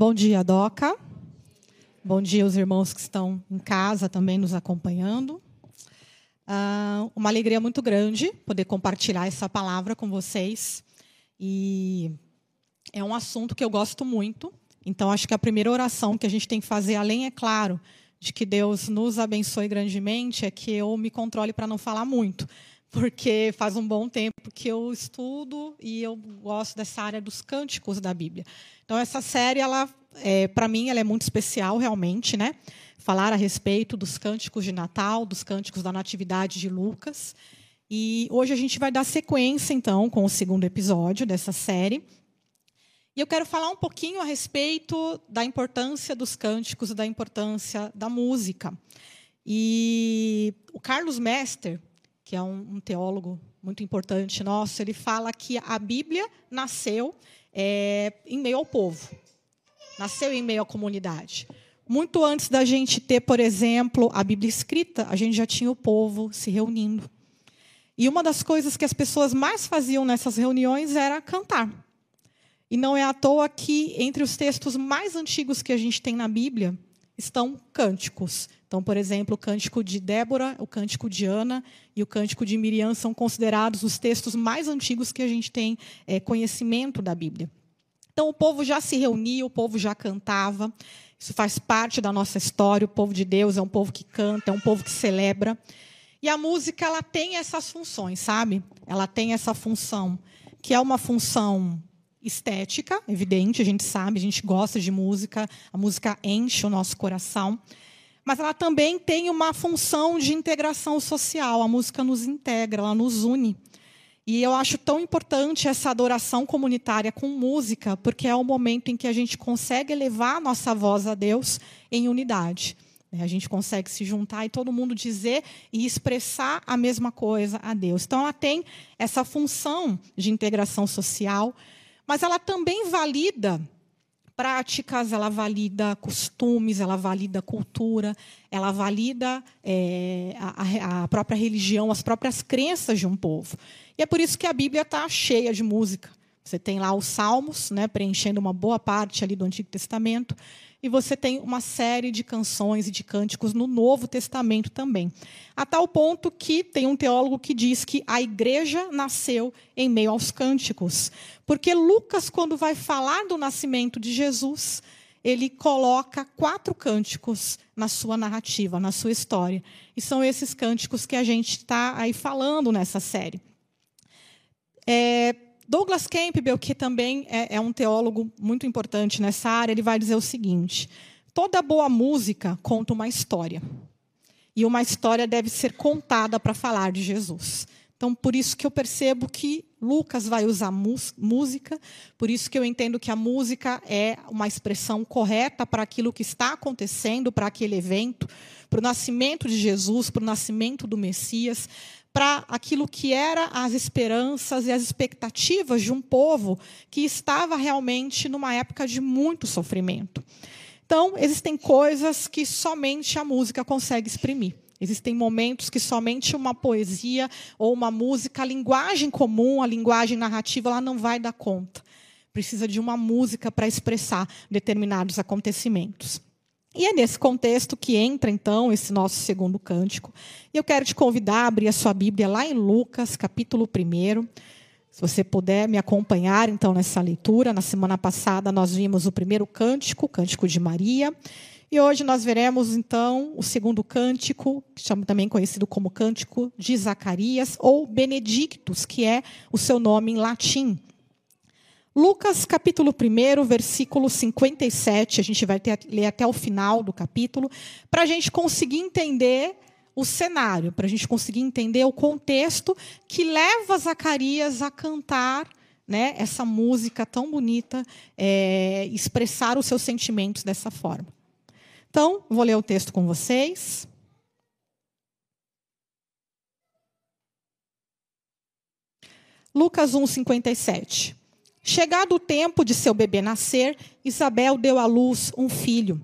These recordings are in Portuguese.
Bom dia, Doca. Bom dia os irmãos que estão em casa também nos acompanhando. Uh, uma alegria muito grande poder compartilhar essa palavra com vocês. E é um assunto que eu gosto muito. Então, acho que a primeira oração que a gente tem que fazer, além, é claro, de que Deus nos abençoe grandemente, é que eu me controle para não falar muito. Porque faz um bom tempo que eu estudo e eu gosto dessa área dos cânticos da Bíblia. Então, essa série, ela, é, para mim, ela é muito especial, realmente, né? Falar a respeito dos cânticos de Natal, dos cânticos da Natividade de Lucas. E hoje a gente vai dar sequência, então, com o segundo episódio dessa série. E eu quero falar um pouquinho a respeito da importância dos cânticos, da importância da música. E o Carlos Mester, que é um, um teólogo muito importante nosso, ele fala que a Bíblia nasceu é, em meio ao povo, nasceu em meio à comunidade. Muito antes da gente ter, por exemplo, a Bíblia escrita, a gente já tinha o povo se reunindo. E uma das coisas que as pessoas mais faziam nessas reuniões era cantar. E não é à toa que, entre os textos mais antigos que a gente tem na Bíblia, estão cânticos. Então, por exemplo, o cântico de Débora, o cântico de Ana e o cântico de Miriam são considerados os textos mais antigos que a gente tem é, conhecimento da Bíblia. Então, o povo já se reunia, o povo já cantava. Isso faz parte da nossa história. O povo de Deus é um povo que canta, é um povo que celebra. E a música ela tem essas funções, sabe? Ela tem essa função que é uma função estética, evidente, a gente sabe, a gente gosta de música, a música enche o nosso coração mas ela também tem uma função de integração social. A música nos integra, ela nos une. E eu acho tão importante essa adoração comunitária com música, porque é o momento em que a gente consegue elevar a nossa voz a Deus em unidade. A gente consegue se juntar e todo mundo dizer e expressar a mesma coisa a Deus. Então, ela tem essa função de integração social, mas ela também valida práticas, ela valida costumes, ela valida cultura, ela valida é, a, a, própria religião, as próprias crenças de um povo. E é por isso que a Bíblia está cheia de música. Você tem lá os Salmos, né, preenchendo uma boa parte ali do Antigo Testamento e você tem uma série de canções e de cânticos no Novo Testamento também. A tal ponto que tem um teólogo que diz que a igreja nasceu em meio aos cânticos. Porque Lucas, quando vai falar do nascimento de Jesus, ele coloca quatro cânticos na sua narrativa, na sua história. E são esses cânticos que a gente está aí falando nessa série. É, Douglas Campbell, que também é, é um teólogo muito importante nessa área, ele vai dizer o seguinte: toda boa música conta uma história. E uma história deve ser contada para falar de Jesus. Então, por isso que eu percebo que Lucas vai usar música, por isso que eu entendo que a música é uma expressão correta para aquilo que está acontecendo, para aquele evento, para o nascimento de Jesus, para o nascimento do Messias para aquilo que era as esperanças e as expectativas de um povo que estava realmente numa época de muito sofrimento. Então, existem coisas que somente a música consegue exprimir. Existem momentos que somente uma poesia ou uma música, a linguagem comum, a linguagem narrativa, ela não vai dar conta. Precisa de uma música para expressar determinados acontecimentos. E é nesse contexto que entra, então, esse nosso segundo cântico. E eu quero te convidar a abrir a sua Bíblia lá em Lucas, capítulo 1. Se você puder me acompanhar, então, nessa leitura. Na semana passada, nós vimos o primeiro cântico, o cântico de Maria. E hoje nós veremos, então, o segundo cântico, também conhecido como cântico de Zacarias, ou Benedictus, que é o seu nome em latim. Lucas capítulo 1, versículo 57, a gente vai ter, ler até o final do capítulo, para a gente conseguir entender o cenário, para a gente conseguir entender o contexto que leva Zacarias a cantar né, essa música tão bonita, é, expressar os seus sentimentos dessa forma. Então, vou ler o texto com vocês. Lucas 1, 57. Chegado o tempo de seu bebê nascer, Isabel deu à luz um filho.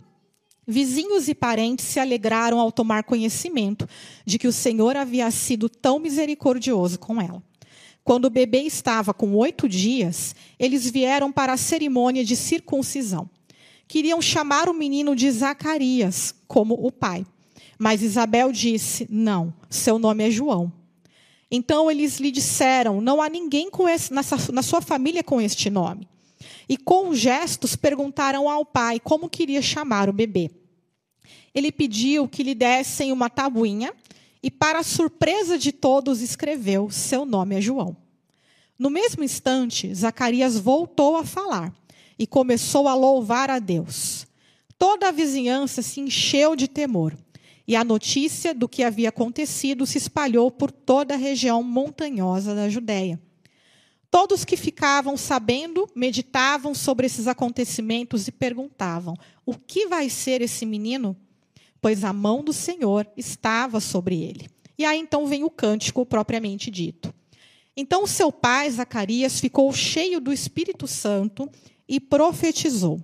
Vizinhos e parentes se alegraram ao tomar conhecimento de que o Senhor havia sido tão misericordioso com ela. Quando o bebê estava com oito dias, eles vieram para a cerimônia de circuncisão. queriam chamar o menino de Zacarias, como o pai. Mas Isabel disse: Não, seu nome é João. Então eles lhe disseram: Não há ninguém esse, nessa, na sua família com este nome. E com gestos perguntaram ao pai como queria chamar o bebê. Ele pediu que lhe dessem uma tabuinha e, para surpresa de todos, escreveu: Seu nome é João. No mesmo instante, Zacarias voltou a falar e começou a louvar a Deus. Toda a vizinhança se encheu de temor, e a notícia do que havia acontecido se espalhou por toda a região montanhosa da Judéia. Todos que ficavam sabendo meditavam sobre esses acontecimentos e perguntavam: O que vai ser esse menino? Pois a mão do Senhor estava sobre ele. E aí então vem o cântico propriamente dito. Então seu pai, Zacarias, ficou cheio do Espírito Santo e profetizou: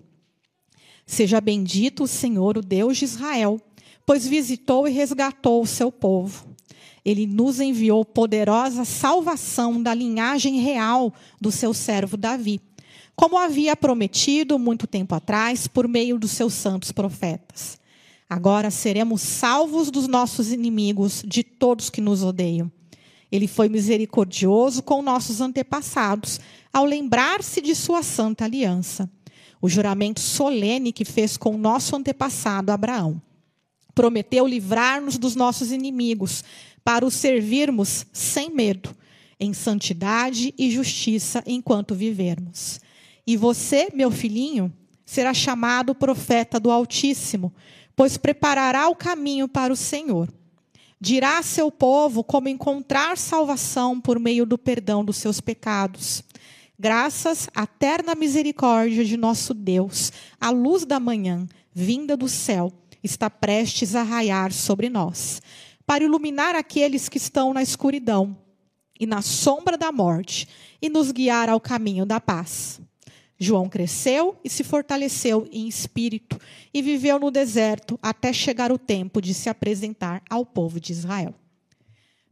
Seja bendito o Senhor, o Deus de Israel, pois visitou e resgatou o seu povo. Ele nos enviou poderosa salvação da linhagem real do seu servo Davi, como havia prometido muito tempo atrás por meio dos seus santos profetas. Agora seremos salvos dos nossos inimigos, de todos que nos odeiam. Ele foi misericordioso com nossos antepassados, ao lembrar-se de sua santa aliança, o juramento solene que fez com nosso antepassado Abraão. Prometeu livrar-nos dos nossos inimigos, para o servirmos sem medo, em santidade e justiça enquanto vivermos. E você, meu filhinho, será chamado profeta do Altíssimo, pois preparará o caminho para o Senhor. Dirá a seu povo como encontrar salvação por meio do perdão dos seus pecados. Graças à terna misericórdia de nosso Deus, a luz da manhã, vinda do céu, está prestes a raiar sobre nós para iluminar aqueles que estão na escuridão e na sombra da morte e nos guiar ao caminho da paz. João cresceu e se fortaleceu em espírito e viveu no deserto até chegar o tempo de se apresentar ao povo de Israel.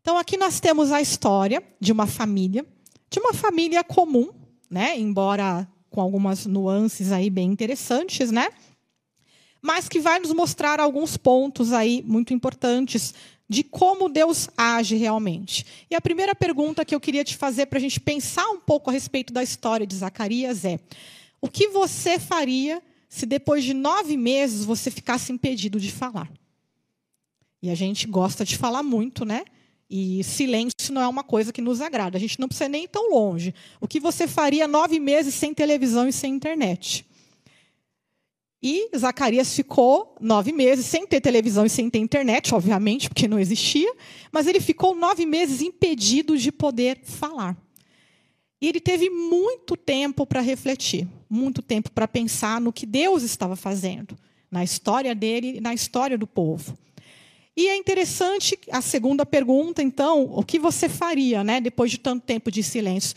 Então aqui nós temos a história de uma família, de uma família comum, né, embora com algumas nuances aí bem interessantes, né? Mas que vai nos mostrar alguns pontos aí muito importantes de como Deus age realmente. E a primeira pergunta que eu queria te fazer para a gente pensar um pouco a respeito da história de Zacarias é: o que você faria se depois de nove meses você ficasse impedido de falar? E a gente gosta de falar muito, né? E silêncio não é uma coisa que nos agrada. A gente não precisa nem ir tão longe. O que você faria nove meses sem televisão e sem internet? E Zacarias ficou nove meses sem ter televisão e sem ter internet, obviamente, porque não existia, mas ele ficou nove meses impedido de poder falar. E ele teve muito tempo para refletir, muito tempo para pensar no que Deus estava fazendo, na história dele e na história do povo. E é interessante a segunda pergunta, então, o que você faria, né, depois de tanto tempo de silêncio?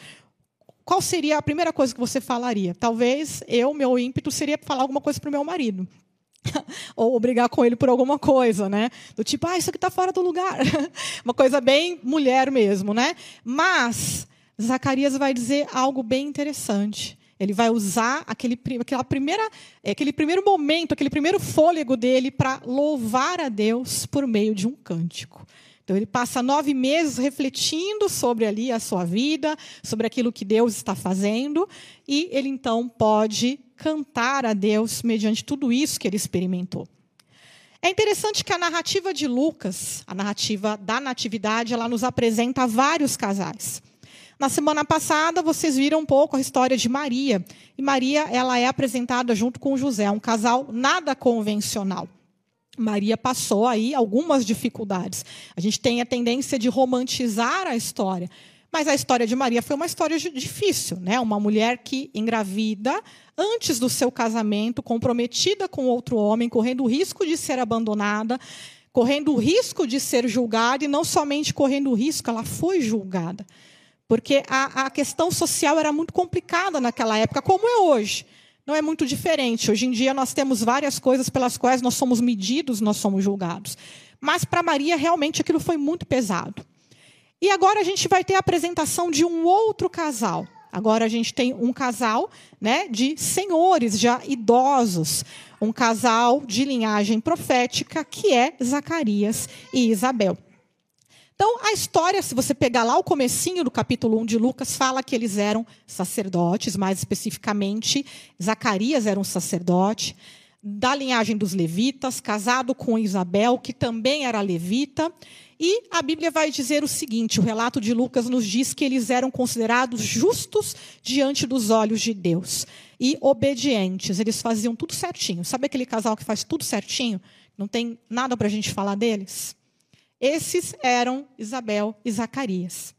Qual seria a primeira coisa que você falaria? Talvez eu, meu ímpeto seria falar alguma coisa para o meu marido. Ou brigar com ele por alguma coisa, né? Do tipo, ah, isso aqui está fora do lugar. Uma coisa bem mulher mesmo, né? Mas Zacarias vai dizer algo bem interessante. Ele vai usar aquele, aquela primeira, aquele primeiro momento, aquele primeiro fôlego dele para louvar a Deus por meio de um cântico. Então ele passa nove meses refletindo sobre ali a sua vida, sobre aquilo que Deus está fazendo, e ele então pode cantar a Deus mediante tudo isso que ele experimentou. É interessante que a narrativa de Lucas, a narrativa da natividade, ela nos apresenta vários casais. Na semana passada, vocês viram um pouco a história de Maria. E Maria, ela é apresentada junto com José, um casal nada convencional. Maria passou aí algumas dificuldades. A gente tem a tendência de romantizar a história, mas a história de Maria foi uma história difícil, né? Uma mulher que engravida antes do seu casamento, comprometida com outro homem, correndo o risco de ser abandonada, correndo o risco de ser julgada e não somente correndo o risco, ela foi julgada. Porque a, a questão social era muito complicada naquela época, como é hoje não é muito diferente. Hoje em dia nós temos várias coisas pelas quais nós somos medidos, nós somos julgados. Mas para Maria realmente aquilo foi muito pesado. E agora a gente vai ter a apresentação de um outro casal. Agora a gente tem um casal né, de senhores já idosos, um casal de linhagem profética que é Zacarias e Isabel. Então, a história, se você pegar lá o comecinho do capítulo 1 de Lucas, fala que eles eram sacerdotes, mais especificamente, Zacarias era um sacerdote, da linhagem dos levitas, casado com Isabel, que também era levita. E a Bíblia vai dizer o seguinte: o relato de Lucas nos diz que eles eram considerados justos diante dos olhos de Deus e obedientes. Eles faziam tudo certinho. Sabe aquele casal que faz tudo certinho? Não tem nada para a gente falar deles? Esses eram Isabel e Zacarias.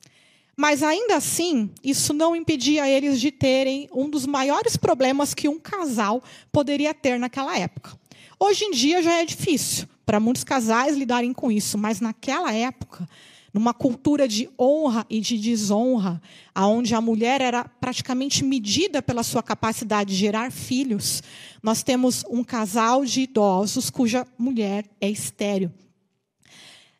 Mas ainda assim, isso não impedia eles de terem um dos maiores problemas que um casal poderia ter naquela época. Hoje em dia já é difícil para muitos casais lidarem com isso, mas naquela época, numa cultura de honra e de desonra, aonde a mulher era praticamente medida pela sua capacidade de gerar filhos, nós temos um casal de idosos cuja mulher é estéril.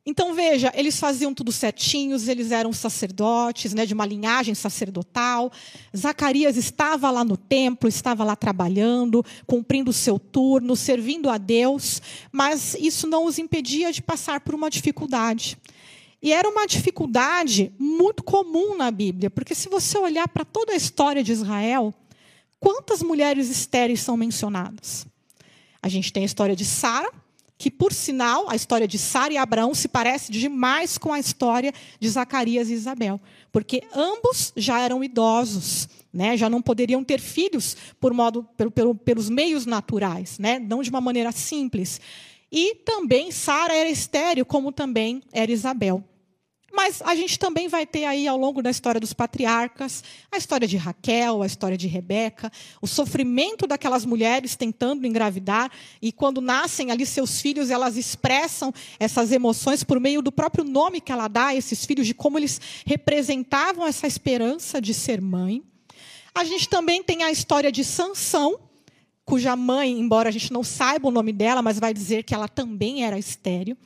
Então, veja, eles faziam tudo certinhos, eles eram sacerdotes, né, de uma linhagem sacerdotal. Zacarias estava lá no templo, estava lá trabalhando, cumprindo o seu turno, servindo a Deus, mas isso não os impedia de passar por uma dificuldade. E era uma dificuldade muito comum na Bíblia, porque se você olhar para toda a história de Israel, quantas mulheres estéreis são mencionadas? A gente tem a história de Sara, que, por sinal, a história de Sara e Abraão se parece demais com a história de Zacarias e Isabel, porque ambos já eram idosos, né? já não poderiam ter filhos por modo, pelo, pelo, pelos meios naturais, né? não de uma maneira simples. E também Sara era estéril, como também era Isabel. Mas a gente também vai ter aí, ao longo da história dos patriarcas, a história de Raquel, a história de Rebeca, o sofrimento daquelas mulheres tentando engravidar, e quando nascem ali seus filhos, elas expressam essas emoções por meio do próprio nome que ela dá a esses filhos, de como eles representavam essa esperança de ser mãe. A gente também tem a história de Sansão, cuja mãe, embora a gente não saiba o nome dela, mas vai dizer que ela também era estéril.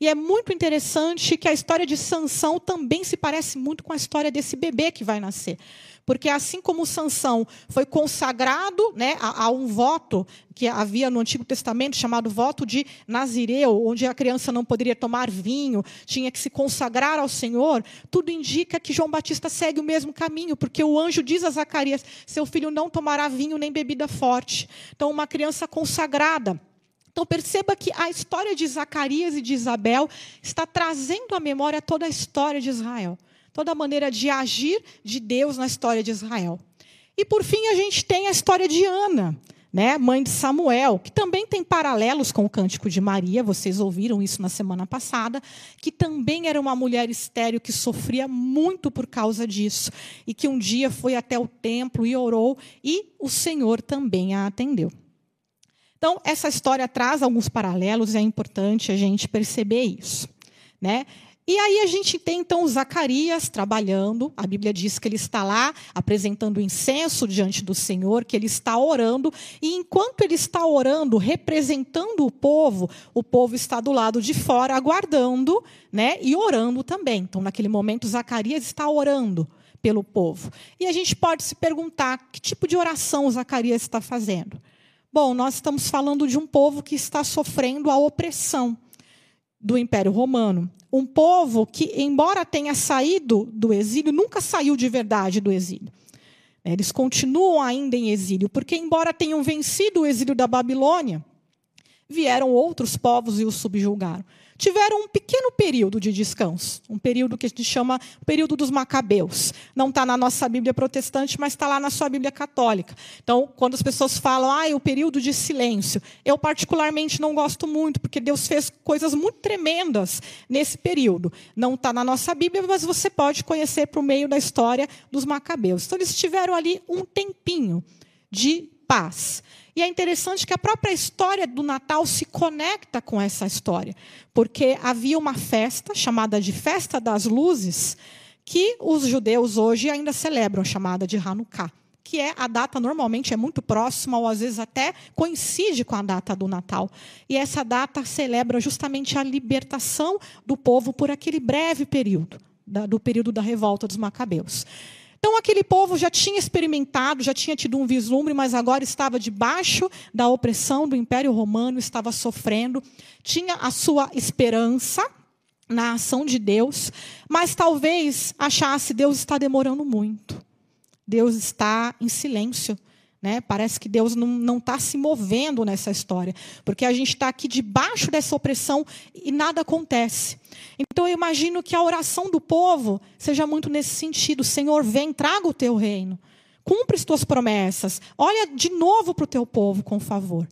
E é muito interessante que a história de Sansão também se parece muito com a história desse bebê que vai nascer. Porque assim como Sansão foi consagrado né, a, a, um voto que havia no Antigo Testamento, chamado voto de Nazireu, onde a criança não poderia tomar vinho, tinha que se consagrar ao Senhor, tudo indica que João Batista segue o mesmo caminho, porque o anjo diz a Zacarias: seu filho não tomará vinho nem bebida forte. Então, uma criança consagrada. Então perceba que a história de Zacarias e de Isabel está trazendo à memória toda a história de Israel, toda a maneira de agir de Deus na história de Israel. E por fim a gente tem a história de Ana, né, mãe de Samuel, que também tem paralelos com o cântico de Maria, vocês ouviram isso na semana passada, que também era uma mulher estéril que sofria muito por causa disso e que um dia foi até o templo e orou e o Senhor também a atendeu. Então, essa história traz alguns paralelos, é importante a gente perceber isso. Né? E aí a gente tem então Zacarias trabalhando, a Bíblia diz que ele está lá apresentando incenso diante do Senhor, que ele está orando, e enquanto ele está orando, representando o povo, o povo está do lado de fora aguardando, né, e orando também. Então, naquele momento Zacarias está orando pelo povo. E a gente pode se perguntar que tipo de oração Zacarias está fazendo? Bom, nós estamos falando de um povo que está sofrendo a opressão do Império Romano. Um povo que, embora tenha saído do exílio, nunca saiu de verdade do exílio. Eles continuam ainda em exílio, porque, embora tenham vencido o exílio da Babilônia, vieram outros povos e os subjugaram tiveram um pequeno período de descanso, um período que a gente chama período dos macabeus. Não está na nossa Bíblia protestante, mas está lá na sua Bíblia católica. Então, quando as pessoas falam, ah, é o período de silêncio, eu particularmente não gosto muito, porque Deus fez coisas muito tremendas nesse período. Não está na nossa Bíblia, mas você pode conhecer por meio da história dos macabeus. Então, eles tiveram ali um tempinho de paz. E é interessante que a própria história do Natal se conecta com essa história, porque havia uma festa chamada de Festa das Luzes, que os judeus hoje ainda celebram, chamada de Hanukkah, que é a data normalmente é muito próxima ou às vezes até coincide com a data do Natal. E essa data celebra justamente a libertação do povo por aquele breve período, do período da revolta dos macabeus. Então, aquele povo já tinha experimentado, já tinha tido um vislumbre, mas agora estava debaixo da opressão do Império Romano, estava sofrendo, tinha a sua esperança na ação de Deus, mas talvez achasse Deus está demorando muito. Deus está em silêncio. Né? Parece que Deus não está se movendo nessa história, porque a gente está aqui debaixo dessa opressão e nada acontece. Então eu imagino que a oração do povo seja muito nesse sentido: Senhor, vem, traga o teu reino, cumpre as tuas promessas, olha de novo para o teu povo com favor.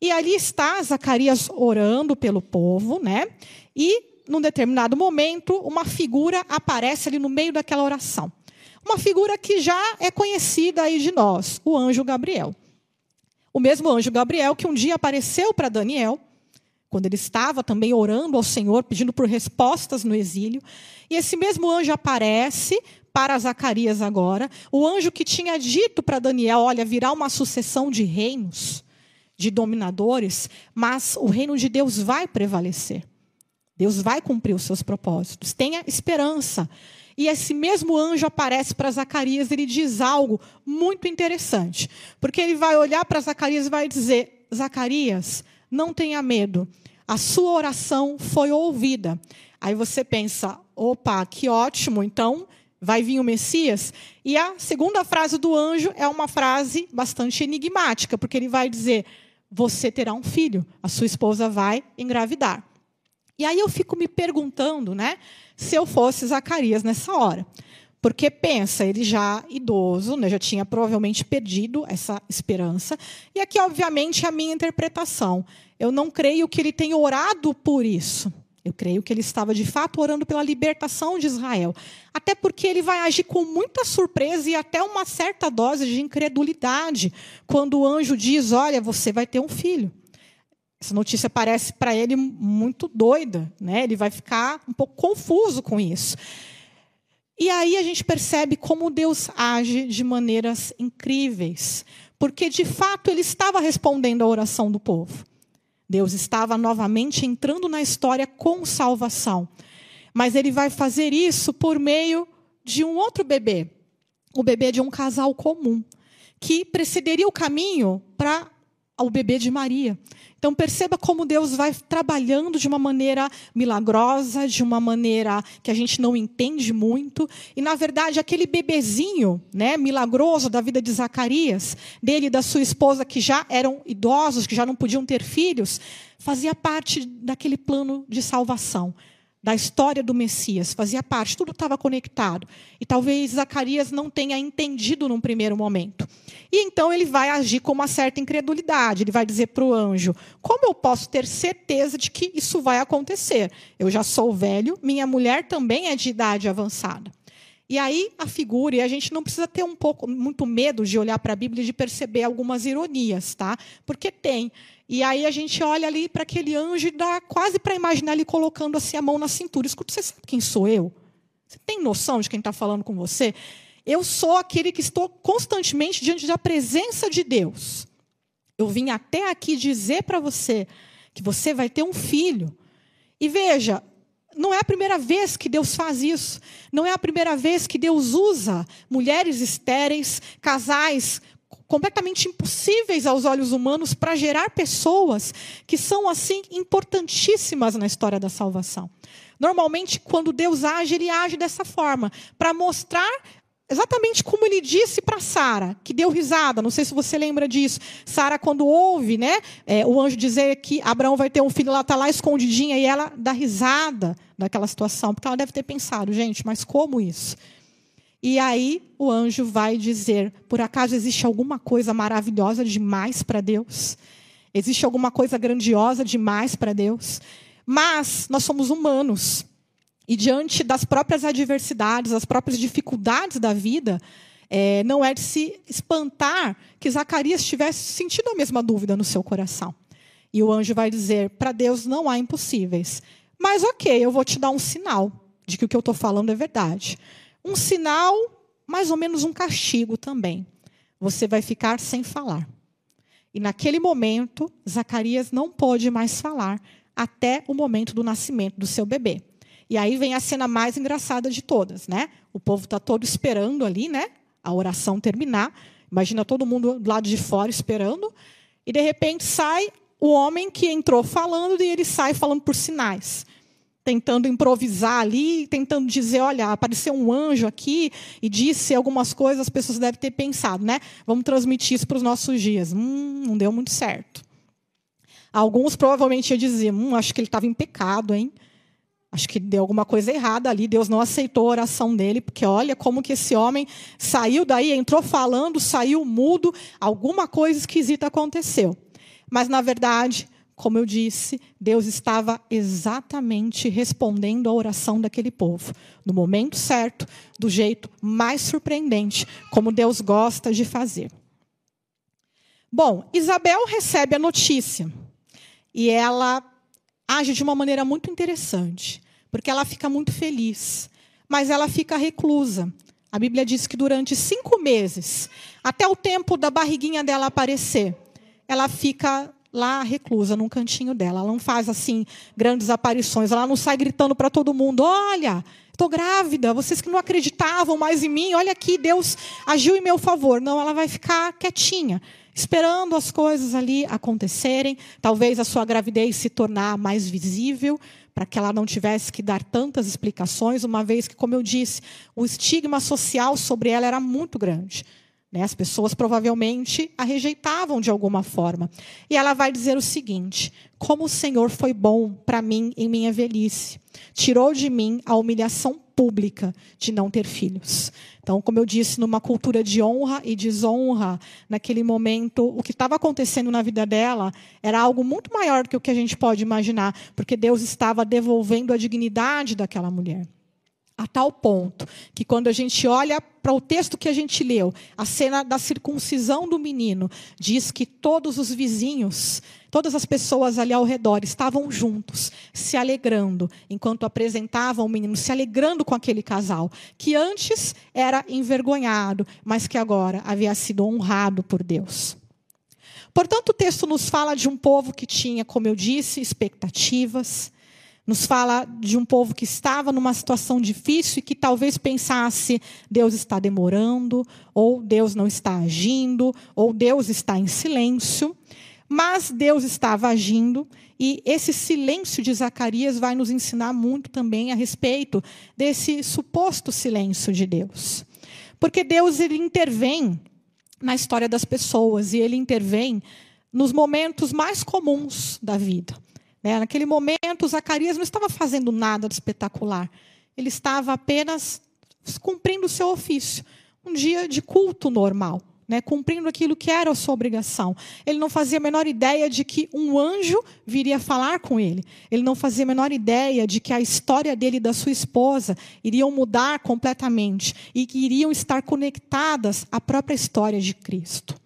E ali está Zacarias orando pelo povo, né? E num determinado momento, uma figura aparece ali no meio daquela oração. Uma figura que já é conhecida aí de nós, o anjo Gabriel. O mesmo anjo Gabriel que um dia apareceu para Daniel, quando ele estava também orando ao Senhor, pedindo por respostas no exílio. E esse mesmo anjo aparece para Zacarias agora, o anjo que tinha dito para Daniel: olha, virá uma sucessão de reinos, de dominadores, mas o reino de Deus vai prevalecer. Deus vai cumprir os seus propósitos. Tenha esperança. E esse mesmo anjo aparece para Zacarias, ele diz algo muito interessante. Porque ele vai olhar para Zacarias e vai dizer: Zacarias, não tenha medo, a sua oração foi ouvida. Aí você pensa: opa, que ótimo, então vai vir o Messias? E a segunda frase do anjo é uma frase bastante enigmática, porque ele vai dizer: você terá um filho, a sua esposa vai engravidar. E aí eu fico me perguntando, né, se eu fosse Zacarias nessa hora. Porque pensa, ele já idoso, né, já tinha provavelmente perdido essa esperança. E aqui, obviamente, é a minha interpretação. Eu não creio que ele tenha orado por isso. Eu creio que ele estava de fato orando pela libertação de Israel. Até porque ele vai agir com muita surpresa e até uma certa dose de incredulidade quando o anjo diz: Olha, você vai ter um filho. Essa notícia parece para ele muito doida, né? Ele vai ficar um pouco confuso com isso. E aí a gente percebe como Deus age de maneiras incríveis, porque de fato ele estava respondendo à oração do povo. Deus estava novamente entrando na história com salvação. Mas ele vai fazer isso por meio de um outro bebê, o bebê de um casal comum, que precederia o caminho para o bebê de Maria. Então perceba como Deus vai trabalhando de uma maneira milagrosa, de uma maneira que a gente não entende muito, e na verdade aquele bebezinho, né, milagroso da vida de Zacarias, dele e da sua esposa que já eram idosos, que já não podiam ter filhos, fazia parte daquele plano de salvação da história do Messias, fazia parte, tudo estava conectado. E talvez Zacarias não tenha entendido num primeiro momento. E então ele vai agir com uma certa incredulidade. Ele vai dizer para o anjo: Como eu posso ter certeza de que isso vai acontecer? Eu já sou velho, minha mulher também é de idade avançada. E aí a figura, e a gente não precisa ter um pouco muito medo de olhar para a Bíblia e de perceber algumas ironias, tá? Porque tem. E aí a gente olha ali para aquele anjo e dá quase para imaginar ele colocando assim a mão na cintura. Escuta, você sabe quem sou eu? Você tem noção de quem está falando com você? Eu sou aquele que estou constantemente diante da presença de Deus. Eu vim até aqui dizer para você que você vai ter um filho. E veja, não é a primeira vez que Deus faz isso. Não é a primeira vez que Deus usa mulheres estéreis, casais completamente impossíveis aos olhos humanos para gerar pessoas que são assim importantíssimas na história da salvação. Normalmente, quando Deus age, ele age dessa forma, para mostrar exatamente como ele disse para Sara, que deu risada. Não sei se você lembra disso. Sara, quando ouve, né, é, o anjo dizer que Abraão vai ter um filho, ela está lá escondidinha e ela dá risada daquela situação, porque ela deve ter pensado, gente, mas como isso? E aí o anjo vai dizer: por acaso existe alguma coisa maravilhosa demais para Deus? Existe alguma coisa grandiosa demais para Deus? Mas nós somos humanos. E diante das próprias adversidades, das próprias dificuldades da vida, é, não é de se espantar que Zacarias tivesse sentido a mesma dúvida no seu coração. E o anjo vai dizer: para Deus não há impossíveis. Mas ok, eu vou te dar um sinal de que o que eu estou falando é verdade. Um sinal, mais ou menos um castigo também. Você vai ficar sem falar. E naquele momento, Zacarias não pôde mais falar até o momento do nascimento do seu bebê. E aí vem a cena mais engraçada de todas, né? O povo está todo esperando ali, né? A oração terminar. Imagina todo mundo do lado de fora esperando. E de repente sai o homem que entrou falando e ele sai falando por sinais tentando improvisar ali, tentando dizer, olha, apareceu um anjo aqui e disse algumas coisas, as pessoas devem ter pensado, né? Vamos transmitir isso para os nossos dias. Hum, não deu muito certo. Alguns provavelmente iam dizer, hum, acho que ele estava em pecado, hein? Acho que deu alguma coisa errada ali, Deus não aceitou a oração dele, porque olha como que esse homem saiu daí, entrou falando, saiu mudo, alguma coisa esquisita aconteceu. Mas, na verdade, como eu disse, Deus estava exatamente respondendo à oração daquele povo, no momento certo, do jeito mais surpreendente, como Deus gosta de fazer. Bom, Isabel recebe a notícia e ela age de uma maneira muito interessante, porque ela fica muito feliz, mas ela fica reclusa. A Bíblia diz que durante cinco meses, até o tempo da barriguinha dela aparecer, ela fica lá reclusa, num cantinho dela. Ela não faz assim grandes aparições. Ela não sai gritando para todo mundo: Olha, estou grávida. Vocês que não acreditavam mais em mim, olha aqui, Deus agiu em meu favor. Não, ela vai ficar quietinha, esperando as coisas ali acontecerem. Talvez a sua gravidez se tornar mais visível. Para que ela não tivesse que dar tantas explicações, uma vez que, como eu disse, o estigma social sobre ela era muito grande. Né? As pessoas provavelmente a rejeitavam de alguma forma. E ela vai dizer o seguinte: Como o Senhor foi bom para mim em minha velhice, tirou de mim a humilhação pública de não ter filhos. Então, como eu disse, numa cultura de honra e desonra, naquele momento, o que estava acontecendo na vida dela era algo muito maior do que o que a gente pode imaginar, porque Deus estava devolvendo a dignidade daquela mulher a tal ponto que quando a gente olha para o texto que a gente leu, a cena da circuncisão do menino, diz que todos os vizinhos, todas as pessoas ali ao redor estavam juntos, se alegrando, enquanto apresentavam o menino, se alegrando com aquele casal, que antes era envergonhado, mas que agora havia sido honrado por Deus. Portanto, o texto nos fala de um povo que tinha, como eu disse, expectativas, nos fala de um povo que estava numa situação difícil e que talvez pensasse: Deus está demorando, ou Deus não está agindo, ou Deus está em silêncio. Mas Deus estava agindo, e esse silêncio de Zacarias vai nos ensinar muito também a respeito desse suposto silêncio de Deus. Porque Deus ele intervém na história das pessoas e ele intervém nos momentos mais comuns da vida. Né? Naquele momento, Zacarias não estava fazendo nada de espetacular. Ele estava apenas cumprindo o seu ofício. Um dia de culto normal. Né, cumprindo aquilo que era a sua obrigação. Ele não fazia a menor ideia de que um anjo viria falar com ele. Ele não fazia a menor ideia de que a história dele e da sua esposa iriam mudar completamente e que iriam estar conectadas à própria história de Cristo.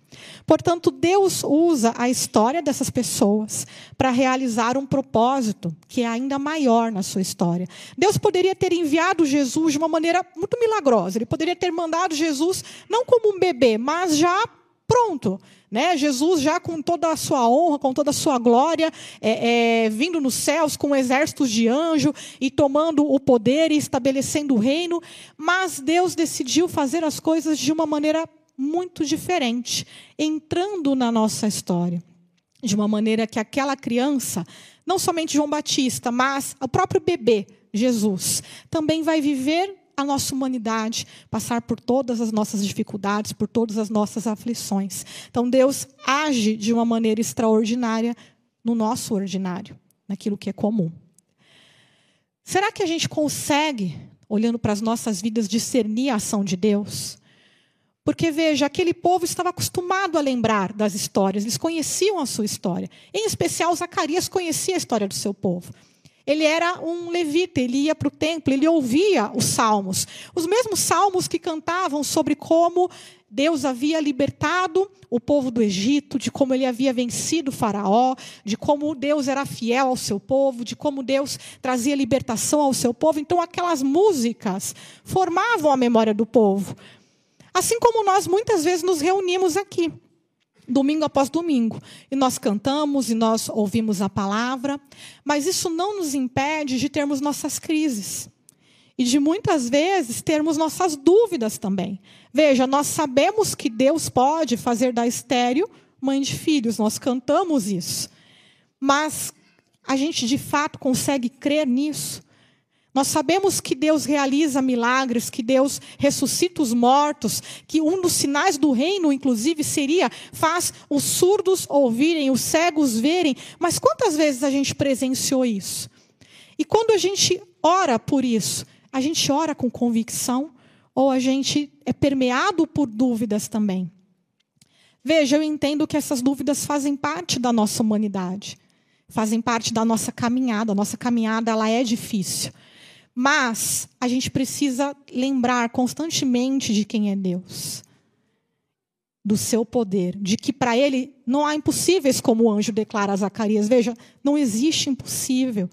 Portanto, Deus usa a história dessas pessoas para realizar um propósito que é ainda maior na sua história. Deus poderia ter enviado Jesus de uma maneira muito milagrosa. Ele poderia ter mandado Jesus não como um bebê, mas já pronto. Né? Jesus já com toda a sua honra, com toda a sua glória, é, é, vindo nos céus com exércitos de anjo e tomando o poder e estabelecendo o reino. Mas Deus decidiu fazer as coisas de uma maneira muito diferente, entrando na nossa história. De uma maneira que aquela criança, não somente João Batista, mas o próprio bebê, Jesus, também vai viver a nossa humanidade, passar por todas as nossas dificuldades, por todas as nossas aflições. Então Deus age de uma maneira extraordinária no nosso ordinário, naquilo que é comum. Será que a gente consegue, olhando para as nossas vidas, discernir a ação de Deus? Porque, veja, aquele povo estava acostumado a lembrar das histórias, eles conheciam a sua história. Em especial, Zacarias conhecia a história do seu povo. Ele era um levita, ele ia para o templo, ele ouvia os salmos. Os mesmos salmos que cantavam sobre como Deus havia libertado o povo do Egito, de como ele havia vencido o Faraó, de como Deus era fiel ao seu povo, de como Deus trazia libertação ao seu povo. Então, aquelas músicas formavam a memória do povo. Assim como nós muitas vezes nos reunimos aqui. domingo após domingo. E nós cantamos e nós ouvimos a palavra, mas isso não nos impede de termos nossas crises. E de muitas vezes termos nossas dúvidas também. Veja, nós sabemos que Deus pode fazer da estéreo mãe de filhos, nós cantamos isso. Mas a gente de fato consegue crer nisso? Nós sabemos que Deus realiza milagres, que Deus ressuscita os mortos, que um dos sinais do reino, inclusive, seria faz os surdos ouvirem, os cegos verem. Mas quantas vezes a gente presenciou isso? E quando a gente ora por isso, a gente ora com convicção ou a gente é permeado por dúvidas também? Veja, eu entendo que essas dúvidas fazem parte da nossa humanidade, fazem parte da nossa caminhada. A nossa caminhada ela é difícil. Mas a gente precisa lembrar constantemente de quem é Deus, do seu poder, de que para ele não há impossíveis, como o anjo declara a Zacarias. Veja, não existe impossível.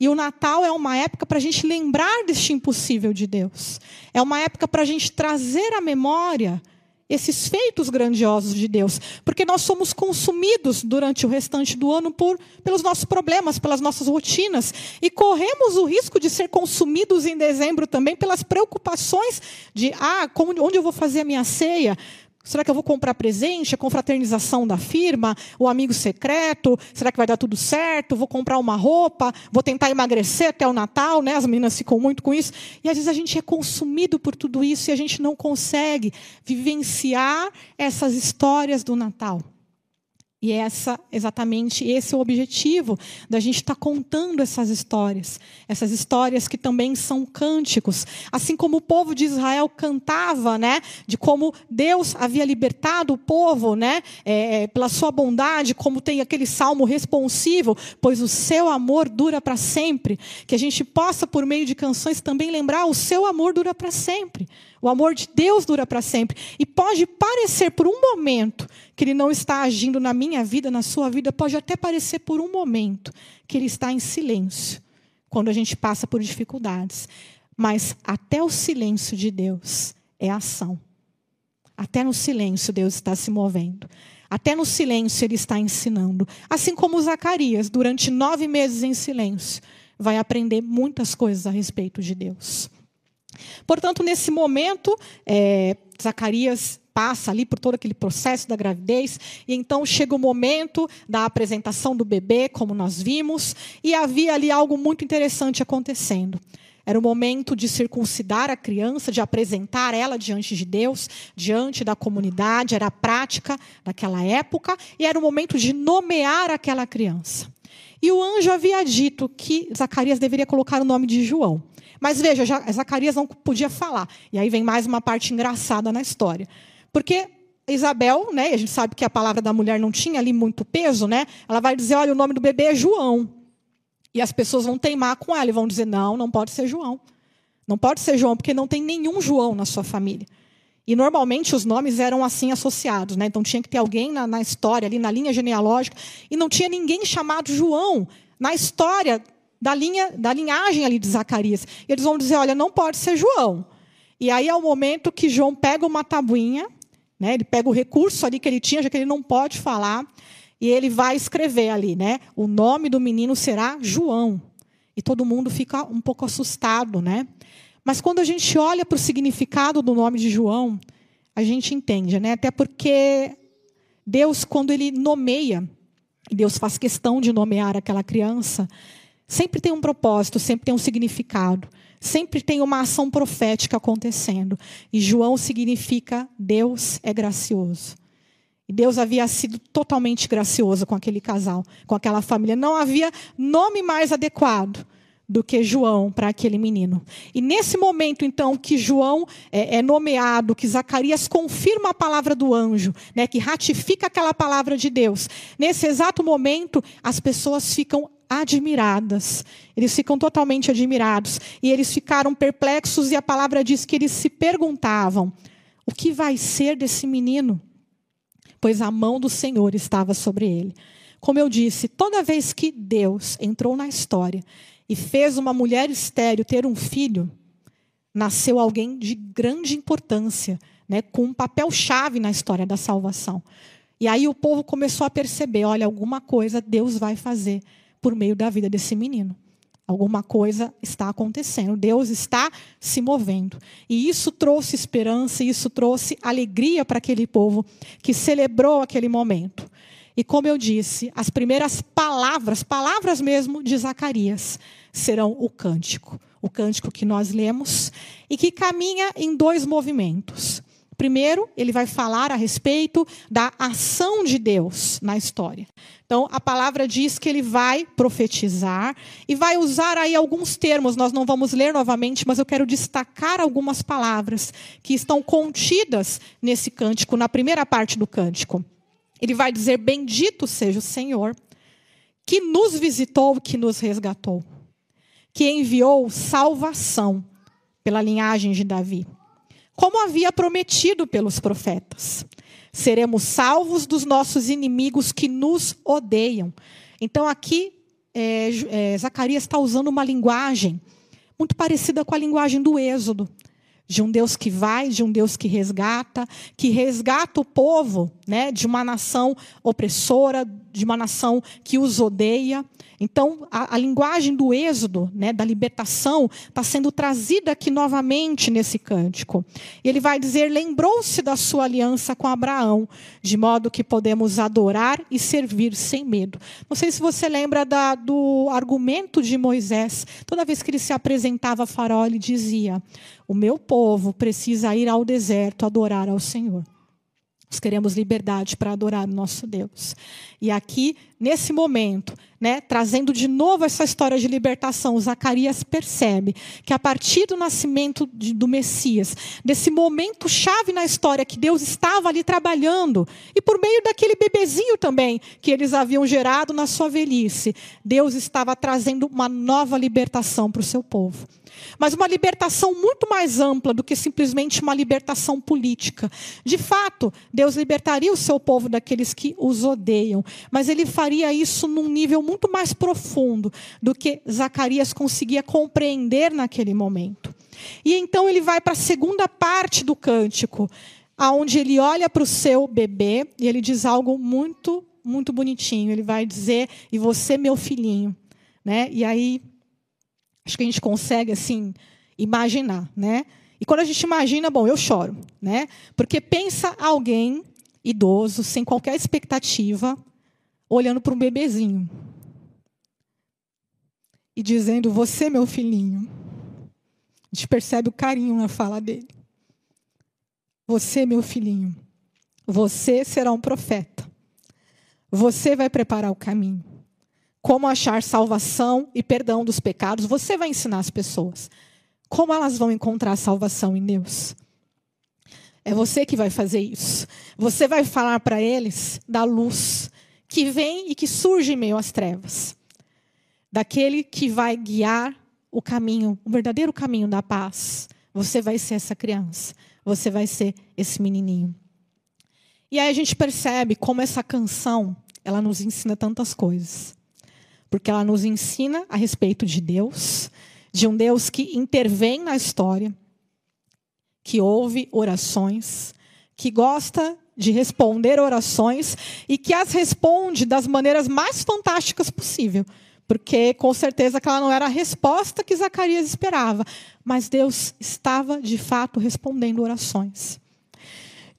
E o Natal é uma época para a gente lembrar deste impossível de Deus. É uma época para a gente trazer à memória esses feitos grandiosos de Deus, porque nós somos consumidos durante o restante do ano por pelos nossos problemas, pelas nossas rotinas e corremos o risco de ser consumidos em dezembro também pelas preocupações de ah, como, onde eu vou fazer a minha ceia? Será que eu vou comprar presente? A confraternização da firma? O amigo secreto? Será que vai dar tudo certo? Vou comprar uma roupa? Vou tentar emagrecer até o Natal? Né? As meninas ficam muito com isso. E às vezes a gente é consumido por tudo isso e a gente não consegue vivenciar essas histórias do Natal. E essa, exatamente esse é o objetivo da gente estar tá contando essas histórias. Essas histórias que também são cânticos. Assim como o povo de Israel cantava, né? De como Deus havia libertado o povo, né? É, é pela sua bondade, como tem aquele salmo responsivo, pois o seu amor dura para sempre. Que a gente possa, por meio de canções, também lembrar o seu amor dura para sempre. O amor de Deus dura para sempre. E pode parecer por um momento que ele não está agindo na minha vida, na sua vida, pode até parecer por um momento que ele está em silêncio, quando a gente passa por dificuldades. Mas até o silêncio de Deus é ação. Até no silêncio Deus está se movendo. Até no silêncio ele está ensinando. Assim como Zacarias, durante nove meses em silêncio, vai aprender muitas coisas a respeito de Deus. Portanto, nesse momento, é, Zacarias passa ali por todo aquele processo da gravidez, e então chega o momento da apresentação do bebê, como nós vimos, e havia ali algo muito interessante acontecendo. Era o momento de circuncidar a criança, de apresentar ela diante de Deus, diante da comunidade, era a prática daquela época, e era o momento de nomear aquela criança. E o anjo havia dito que Zacarias deveria colocar o nome de João. Mas veja, Zacarias não podia falar. E aí vem mais uma parte engraçada na história. Porque Isabel, né, a gente sabe que a palavra da mulher não tinha ali muito peso, né? Ela vai dizer, olha, o nome do bebê é João. E as pessoas vão teimar com ela e vão dizer, não, não pode ser João. Não pode ser João, porque não tem nenhum João na sua família. E normalmente os nomes eram assim associados, né? Então tinha que ter alguém na, na história, ali na linha genealógica, e não tinha ninguém chamado João na história da, linha, da linhagem ali de Zacarias. Eles vão dizer: olha, não pode ser João. E aí é o momento que João pega uma tabuinha, né, ele pega o recurso ali que ele tinha, já que ele não pode falar, e ele vai escrever ali, né? O nome do menino será João. E todo mundo fica um pouco assustado, né? Mas quando a gente olha para o significado do nome de João, a gente entende, né? Até porque Deus, quando ele nomeia, Deus faz questão de nomear aquela criança, sempre tem um propósito, sempre tem um significado, sempre tem uma ação profética acontecendo. E João significa Deus é gracioso. E Deus havia sido totalmente gracioso com aquele casal, com aquela família. Não havia nome mais adequado do que João para aquele menino. E nesse momento, então, que João é, é, nomeado, que Zacarias confirma a palavra do anjo, né, que ratifica aquela palavra de Deus, nesse exato momento, as pessoas ficam admiradas. Eles ficam totalmente admirados. E eles ficaram perplexos, e a palavra diz que eles se perguntavam: o que vai ser desse menino? Pois a mão do Senhor estava sobre ele. Como eu disse, toda vez que Deus entrou na história e fez uma mulher estéreo ter um filho, nasceu alguém de grande importância, né, com um papel chave na história da salvação. E aí o povo começou a perceber: olha, alguma coisa Deus vai fazer por meio da vida desse menino. Alguma coisa está acontecendo, Deus está se movendo. E isso trouxe esperança, isso trouxe alegria para aquele povo que celebrou aquele momento. E como eu disse, as primeiras palavras, palavras mesmo de Zacarias, serão o cântico. O cântico que nós lemos e que caminha em dois movimentos. Primeiro, ele vai falar a respeito da ação de Deus na história. Então, a palavra diz que ele vai profetizar e vai usar aí alguns termos. Nós não vamos ler novamente, mas eu quero destacar algumas palavras que estão contidas nesse cântico, na primeira parte do cântico. Ele vai dizer: Bendito seja o Senhor, que nos visitou, que nos resgatou, que enviou salvação pela linhagem de Davi como havia prometido pelos profetas. Seremos salvos dos nossos inimigos que nos odeiam. Então, aqui, é, é, Zacarias está usando uma linguagem muito parecida com a linguagem do Êxodo de um Deus que vai, de um Deus que resgata, que resgata o povo né, de uma nação opressora, de uma nação que os odeia. Então, a, a linguagem do êxodo, né, da libertação, está sendo trazida aqui novamente nesse cântico. Ele vai dizer: lembrou-se da sua aliança com Abraão, de modo que podemos adorar e servir sem medo. Não sei se você lembra da, do argumento de Moisés. Toda vez que ele se apresentava a Faraó, ele dizia: O meu povo precisa ir ao deserto adorar ao Senhor. Nós queremos liberdade para adorar o nosso Deus. E aqui, nesse momento, né, trazendo de novo essa história de libertação, Zacarias percebe que a partir do nascimento de, do Messias, desse momento chave na história que Deus estava ali trabalhando, e por meio daquele bebezinho também que eles haviam gerado na sua velhice, Deus estava trazendo uma nova libertação para o seu povo mas uma libertação muito mais ampla do que simplesmente uma libertação política. De fato, Deus libertaria o seu povo daqueles que os odeiam, mas ele faria isso num nível muito mais profundo do que Zacarias conseguia compreender naquele momento. E então ele vai para a segunda parte do cântico, aonde ele olha para o seu bebê e ele diz algo muito, muito bonitinho. Ele vai dizer: "E você, meu filhinho", né? E aí Acho que a gente consegue assim imaginar, né? E quando a gente imagina, bom, eu choro, né? Porque pensa alguém idoso, sem qualquer expectativa, olhando para um bebezinho e dizendo: "Você, meu filhinho". A gente percebe o carinho na fala dele. Você, meu filhinho, você será um profeta. Você vai preparar o caminho como achar salvação e perdão dos pecados, você vai ensinar as pessoas. Como elas vão encontrar salvação em Deus? É você que vai fazer isso. Você vai falar para eles da luz que vem e que surge em meio às trevas. Daquele que vai guiar o caminho, o verdadeiro caminho da paz. Você vai ser essa criança. Você vai ser esse menininho. E aí a gente percebe como essa canção, ela nos ensina tantas coisas porque ela nos ensina a respeito de Deus, de um Deus que intervém na história, que ouve orações, que gosta de responder orações e que as responde das maneiras mais fantásticas possível. Porque com certeza aquela não era a resposta que Zacarias esperava, mas Deus estava de fato respondendo orações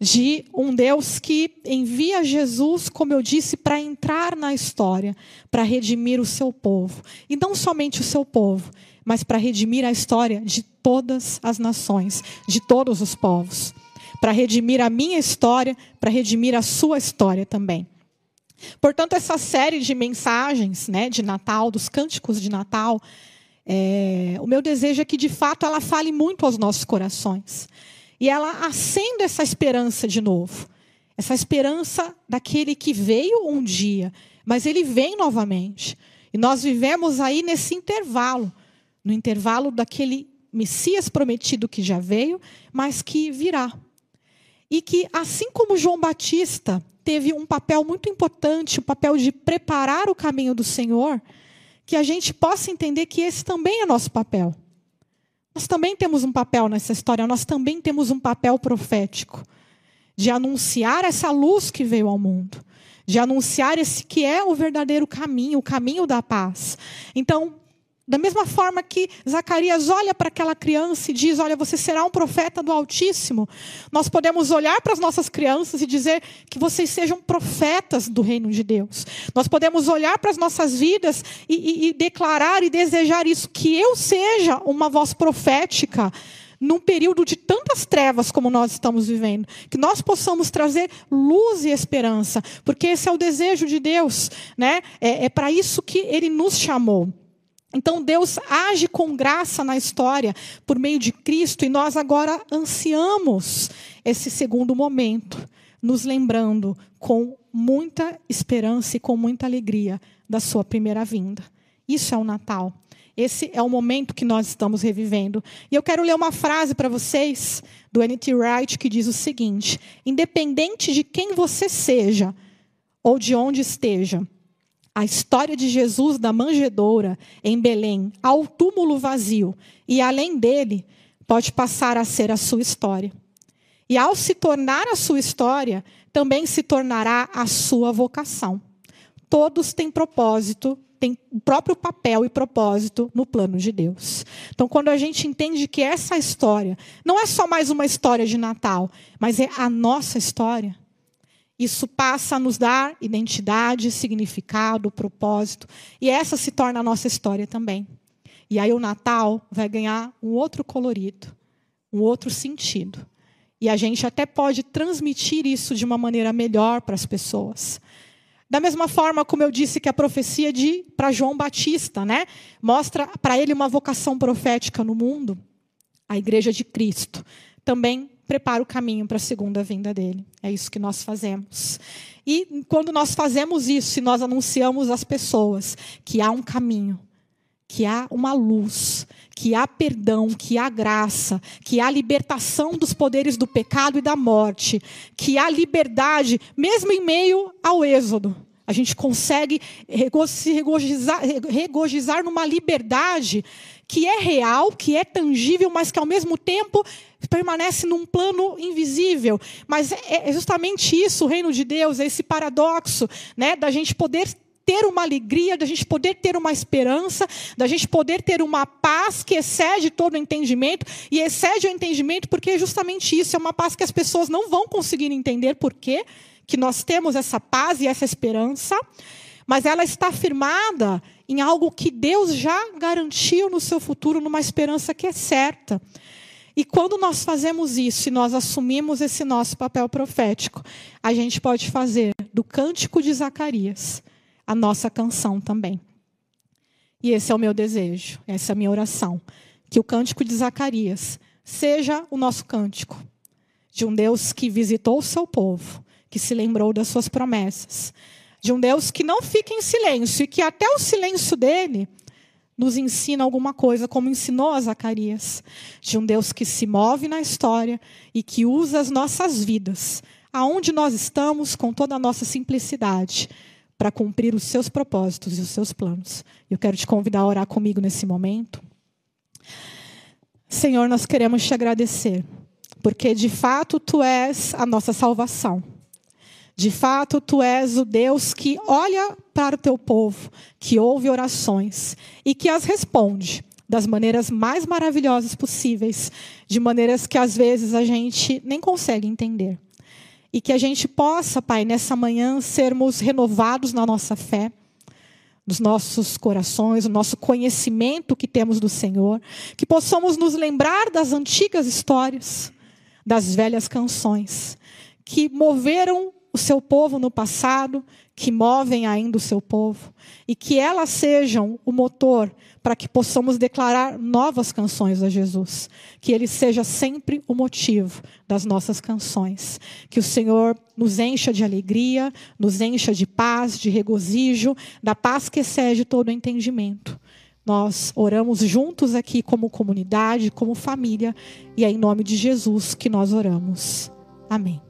de um Deus que envia Jesus, como eu disse, para entrar na história, para redimir o seu povo. E não somente o seu povo, mas para redimir a história de todas as nações, de todos os povos. Para redimir a minha história, para redimir a sua história também. Portanto, essa série de mensagens né, de Natal, dos cânticos de Natal, é, o meu desejo é que, de fato, ela fale muito aos nossos corações. E ela acende essa esperança de novo. Essa esperança daquele que veio um dia, mas ele vem novamente. E nós vivemos aí nesse intervalo no intervalo daquele Messias prometido que já veio, mas que virá. E que, assim como João Batista teve um papel muito importante, o papel de preparar o caminho do Senhor, que a gente possa entender que esse também é nosso papel. Nós também temos um papel nessa história, nós também temos um papel profético de anunciar essa luz que veio ao mundo, de anunciar esse que é o verdadeiro caminho, o caminho da paz. Então, da mesma forma que Zacarias olha para aquela criança e diz: Olha, você será um profeta do Altíssimo. Nós podemos olhar para as nossas crianças e dizer que vocês sejam profetas do reino de Deus. Nós podemos olhar para as nossas vidas e, e, e declarar e desejar isso, que eu seja uma voz profética num período de tantas trevas como nós estamos vivendo, que nós possamos trazer luz e esperança, porque esse é o desejo de Deus, né? É, é para isso que Ele nos chamou. Então Deus age com graça na história por meio de Cristo e nós agora ansiamos esse segundo momento, nos lembrando com muita esperança e com muita alegria da sua primeira vinda. Isso é o Natal. Esse é o momento que nós estamos revivendo. E eu quero ler uma frase para vocês do N.T. Wright que diz o seguinte: Independente de quem você seja ou de onde esteja, a história de Jesus da manjedoura em Belém ao túmulo vazio e além dele pode passar a ser a sua história. E ao se tornar a sua história, também se tornará a sua vocação. Todos têm propósito, têm o próprio papel e propósito no plano de Deus. Então, quando a gente entende que essa história não é só mais uma história de Natal, mas é a nossa história, isso passa a nos dar identidade, significado, propósito. E essa se torna a nossa história também. E aí o Natal vai ganhar um outro colorido, um outro sentido. E a gente até pode transmitir isso de uma maneira melhor para as pessoas. Da mesma forma como eu disse que a profecia de para João Batista, né, mostra para ele uma vocação profética no mundo, a igreja de Cristo também prepara o caminho para a segunda vinda dele. É isso que nós fazemos. E quando nós fazemos isso, se nós anunciamos às pessoas que há um caminho, que há uma luz, que há perdão, que há graça, que há libertação dos poderes do pecado e da morte, que há liberdade, mesmo em meio ao êxodo. A gente consegue se regozijar, regozijar numa liberdade que é real, que é tangível, mas que ao mesmo tempo permanece num plano invisível. Mas é, é justamente isso, o reino de Deus, é esse paradoxo, né, da gente poder ter uma alegria, da gente poder ter uma esperança, da gente poder ter uma paz que excede todo o entendimento, e excede o entendimento porque é justamente isso, é uma paz que as pessoas não vão conseguir entender por quê, que nós temos essa paz e essa esperança, mas ela está firmada em algo que Deus já garantiu no seu futuro, numa esperança que é certa. E quando nós fazemos isso e nós assumimos esse nosso papel profético, a gente pode fazer do cântico de Zacarias a nossa canção também. E esse é o meu desejo, essa é a minha oração. Que o cântico de Zacarias seja o nosso cântico de um Deus que visitou o seu povo, que se lembrou das suas promessas, de um Deus que não fica em silêncio e que até o silêncio dele nos ensina alguma coisa, como ensinou a Zacarias. De um Deus que se move na história e que usa as nossas vidas, aonde nós estamos, com toda a nossa simplicidade, para cumprir os seus propósitos e os seus planos. Eu quero te convidar a orar comigo nesse momento. Senhor, nós queremos te agradecer, porque de fato tu és a nossa salvação. De fato, tu és o Deus que olha para o teu povo, que ouve orações e que as responde das maneiras mais maravilhosas possíveis, de maneiras que às vezes a gente nem consegue entender. E que a gente possa, Pai, nessa manhã sermos renovados na nossa fé, nos nossos corações, no nosso conhecimento que temos do Senhor, que possamos nos lembrar das antigas histórias, das velhas canções, que moveram o seu povo no passado, que movem ainda o seu povo, e que elas sejam o motor para que possamos declarar novas canções a Jesus. Que Ele seja sempre o motivo das nossas canções. Que o Senhor nos encha de alegria, nos encha de paz, de regozijo, da paz que excede todo entendimento. Nós oramos juntos aqui como comunidade, como família, e é em nome de Jesus que nós oramos. Amém.